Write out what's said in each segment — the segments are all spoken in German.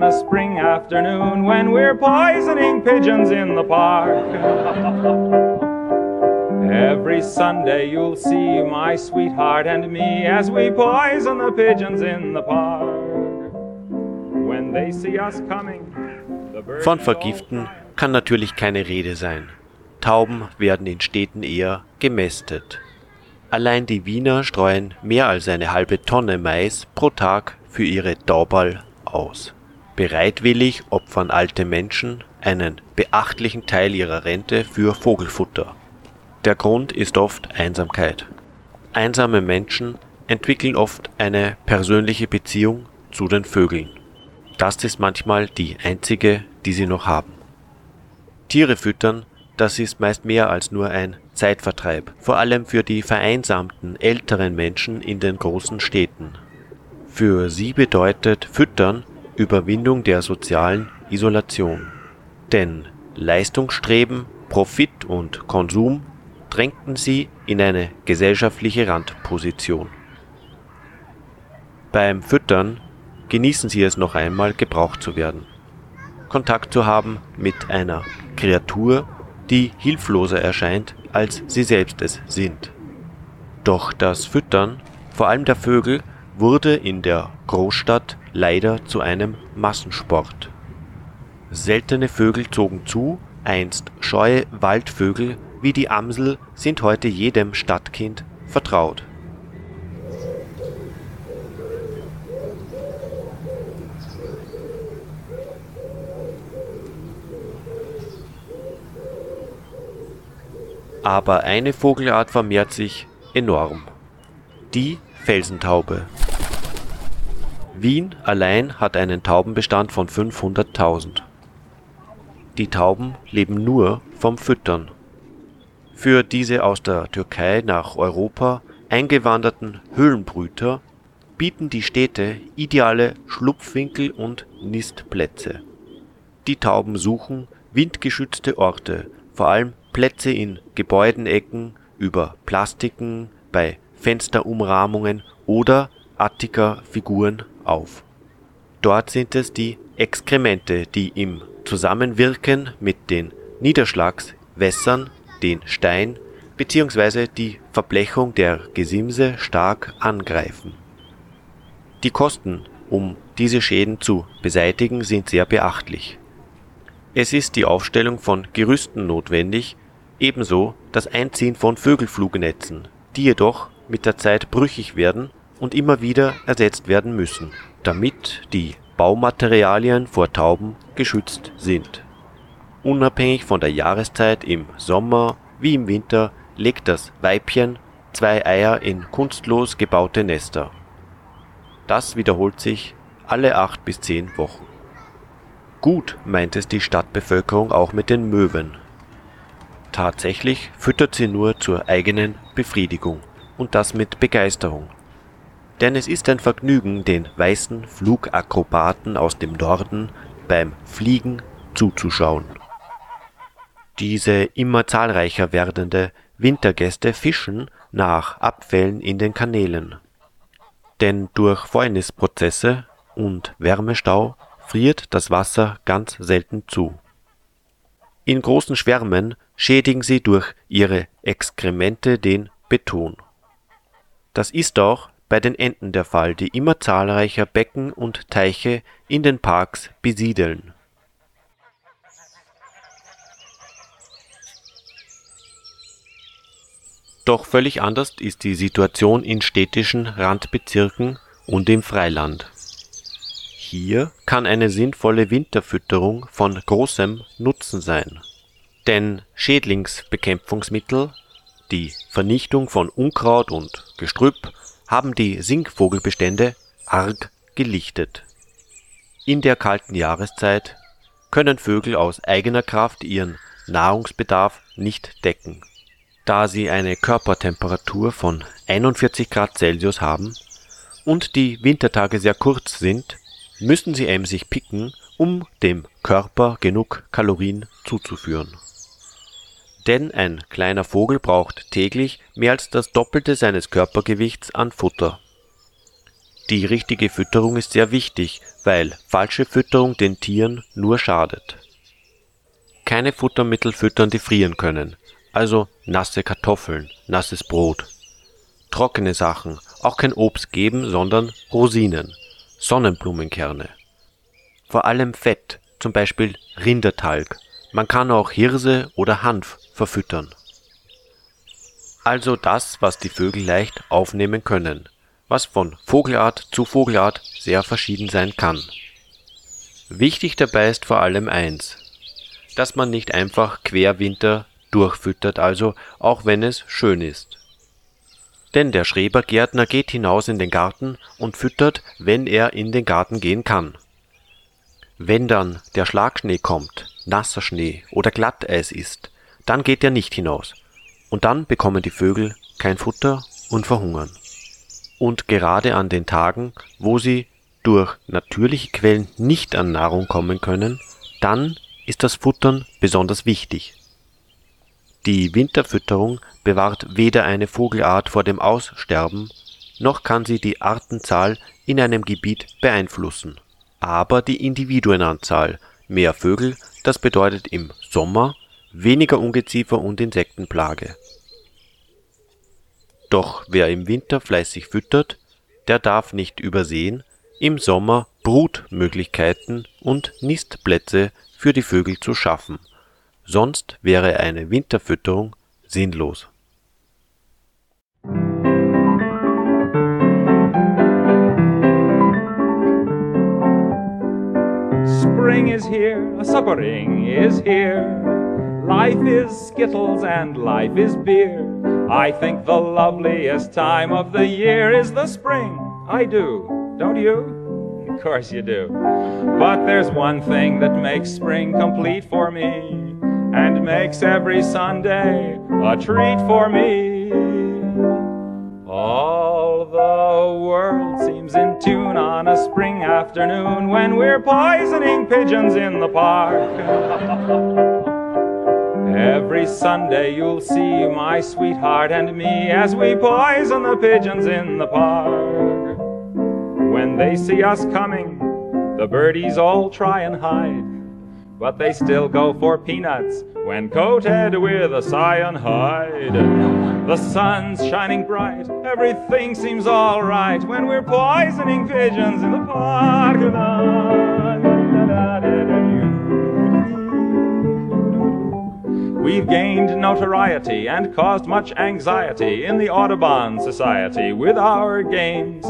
on a spring afternoon when we're poisoning pigeons in the park. Every Sunday you'll see my sweetheart and me as we poison the pigeons in the park. When they see us coming, Von Vergiften kann natürlich keine Rede sein. Tauben werden in Städten eher gemästet. Allein die Wiener streuen mehr als eine halbe Tonne Mais pro Tag für ihre Tauberl aus. Bereitwillig opfern alte Menschen einen beachtlichen Teil ihrer Rente für Vogelfutter. Der Grund ist oft Einsamkeit. Einsame Menschen entwickeln oft eine persönliche Beziehung zu den Vögeln. Das ist manchmal die einzige, die sie noch haben. Tiere füttern, das ist meist mehr als nur ein Zeitvertreib, vor allem für die vereinsamten älteren Menschen in den großen Städten. Für sie bedeutet Füttern Überwindung der sozialen Isolation. Denn Leistungsstreben, Profit und Konsum drängten sie in eine gesellschaftliche Randposition. Beim Füttern genießen sie es noch einmal, gebraucht zu werden. Kontakt zu haben mit einer Kreatur, die hilfloser erscheint, als sie selbst es sind. Doch das Füttern, vor allem der Vögel, wurde in der Großstadt leider zu einem Massensport. Seltene Vögel zogen zu, einst scheue Waldvögel wie die Amsel sind heute jedem Stadtkind vertraut. Aber eine Vogelart vermehrt sich enorm. Die Felsentaube. Wien allein hat einen Taubenbestand von 500.000. Die Tauben leben nur vom Füttern. Für diese aus der Türkei nach Europa eingewanderten Höhlenbrüter bieten die Städte ideale Schlupfwinkel und Nistplätze. Die Tauben suchen windgeschützte Orte, vor allem Plätze in Gebäudenecken, über Plastiken, bei Fensterumrahmungen oder Attika-Figuren auf. Dort sind es die Exkremente, die im Zusammenwirken mit den Niederschlagswässern den Stein bzw. die Verblechung der Gesimse stark angreifen. Die Kosten, um diese Schäden zu beseitigen, sind sehr beachtlich. Es ist die Aufstellung von Gerüsten notwendig, ebenso das Einziehen von Vögelflugnetzen, die jedoch mit der Zeit brüchig werden und immer wieder ersetzt werden müssen, damit die Baumaterialien vor Tauben geschützt sind. Unabhängig von der Jahreszeit im Sommer wie im Winter legt das Weibchen zwei Eier in kunstlos gebaute Nester. Das wiederholt sich alle acht bis zehn Wochen. Gut meint es die Stadtbevölkerung auch mit den Möwen. Tatsächlich füttert sie nur zur eigenen Befriedigung und das mit Begeisterung. Denn es ist ein Vergnügen, den weißen Flugakrobaten aus dem Norden beim Fliegen zuzuschauen. Diese immer zahlreicher werdende Wintergäste fischen nach Abfällen in den Kanälen. Denn durch Fäulnisprozesse und Wärmestau friert das Wasser ganz selten zu. In großen Schwärmen schädigen sie durch ihre Exkremente den Beton. Das ist auch bei den Enten der Fall, die immer zahlreicher Becken und Teiche in den Parks besiedeln. Doch völlig anders ist die Situation in städtischen Randbezirken und im Freiland. Hier kann eine sinnvolle Winterfütterung von großem Nutzen sein. Denn Schädlingsbekämpfungsmittel, die Vernichtung von Unkraut und Gestrüpp haben die Singvogelbestände arg gelichtet. In der kalten Jahreszeit können Vögel aus eigener Kraft ihren Nahrungsbedarf nicht decken. Da sie eine Körpertemperatur von 41 Grad Celsius haben und die Wintertage sehr kurz sind, müssen sie emsig picken, um dem Körper genug Kalorien zuzuführen. Denn ein kleiner Vogel braucht täglich mehr als das Doppelte seines Körpergewichts an Futter. Die richtige Fütterung ist sehr wichtig, weil falsche Fütterung den Tieren nur schadet. Keine Futtermittel füttern, die frieren können, also nasse Kartoffeln, nasses Brot. Trockene Sachen, auch kein Obst geben, sondern Rosinen, Sonnenblumenkerne. Vor allem Fett, zum Beispiel Rindertalg. Man kann auch Hirse oder Hanf verfüttern. Also das, was die Vögel leicht aufnehmen können, was von Vogelart zu Vogelart sehr verschieden sein kann. Wichtig dabei ist vor allem eins, dass man nicht einfach Querwinter durchfüttert, also auch wenn es schön ist. Denn der Schrebergärtner geht hinaus in den Garten und füttert, wenn er in den Garten gehen kann. Wenn dann der Schlagschnee kommt, nasser Schnee oder Glatteis ist, dann geht er nicht hinaus. Und dann bekommen die Vögel kein Futter und verhungern. Und gerade an den Tagen, wo sie durch natürliche Quellen nicht an Nahrung kommen können, dann ist das Futtern besonders wichtig. Die Winterfütterung bewahrt weder eine Vogelart vor dem Aussterben, noch kann sie die Artenzahl in einem Gebiet beeinflussen. Aber die Individuenanzahl, mehr Vögel, das bedeutet im Sommer weniger Ungeziefer und Insektenplage. Doch wer im Winter fleißig füttert, der darf nicht übersehen, im Sommer Brutmöglichkeiten und Nistplätze für die Vögel zu schaffen sonst wäre eine Winterfütterung sinnlos. Spring is here. Life is skittles and life is beer. I think the loveliest time of the year is the spring. I do, don't you? Of course you do. But there's one thing that makes spring complete for me and makes every Sunday a treat for me. The world in tune on a spring afternoon when we're poisoning pigeons in the park. Every Sunday you'll see my sweetheart and me as we poison the pigeons in the park. When they see us coming, the birdies all try and hide but they still go for peanuts when coated with a cyan. The sun's shining bright, everything seems alright when we're poisoning pigeons in the park. We've gained notoriety and caused much anxiety in the Audubon Society with our games.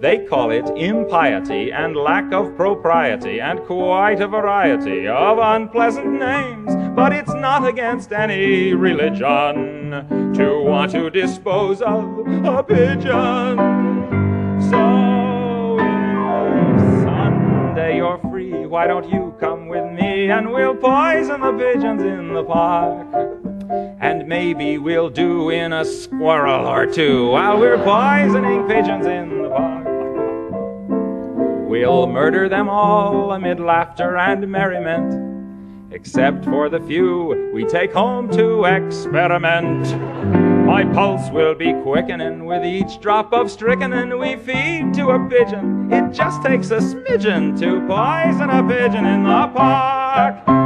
They call it impiety and lack of propriety and quite a variety of unpleasant names. But it's not against any religion to want to dispose of a pigeon. So if Sunday you're free, why don't you come with me and we'll poison the pigeons in the park? And maybe we'll do in a squirrel or two while we're poisoning pigeons in the park. We'll murder them all amid laughter and merriment, except for the few we take home to experiment. My pulse will be quickening with each drop of strychnine we feed to a pigeon. It just takes a smidgen to poison a pigeon in the park.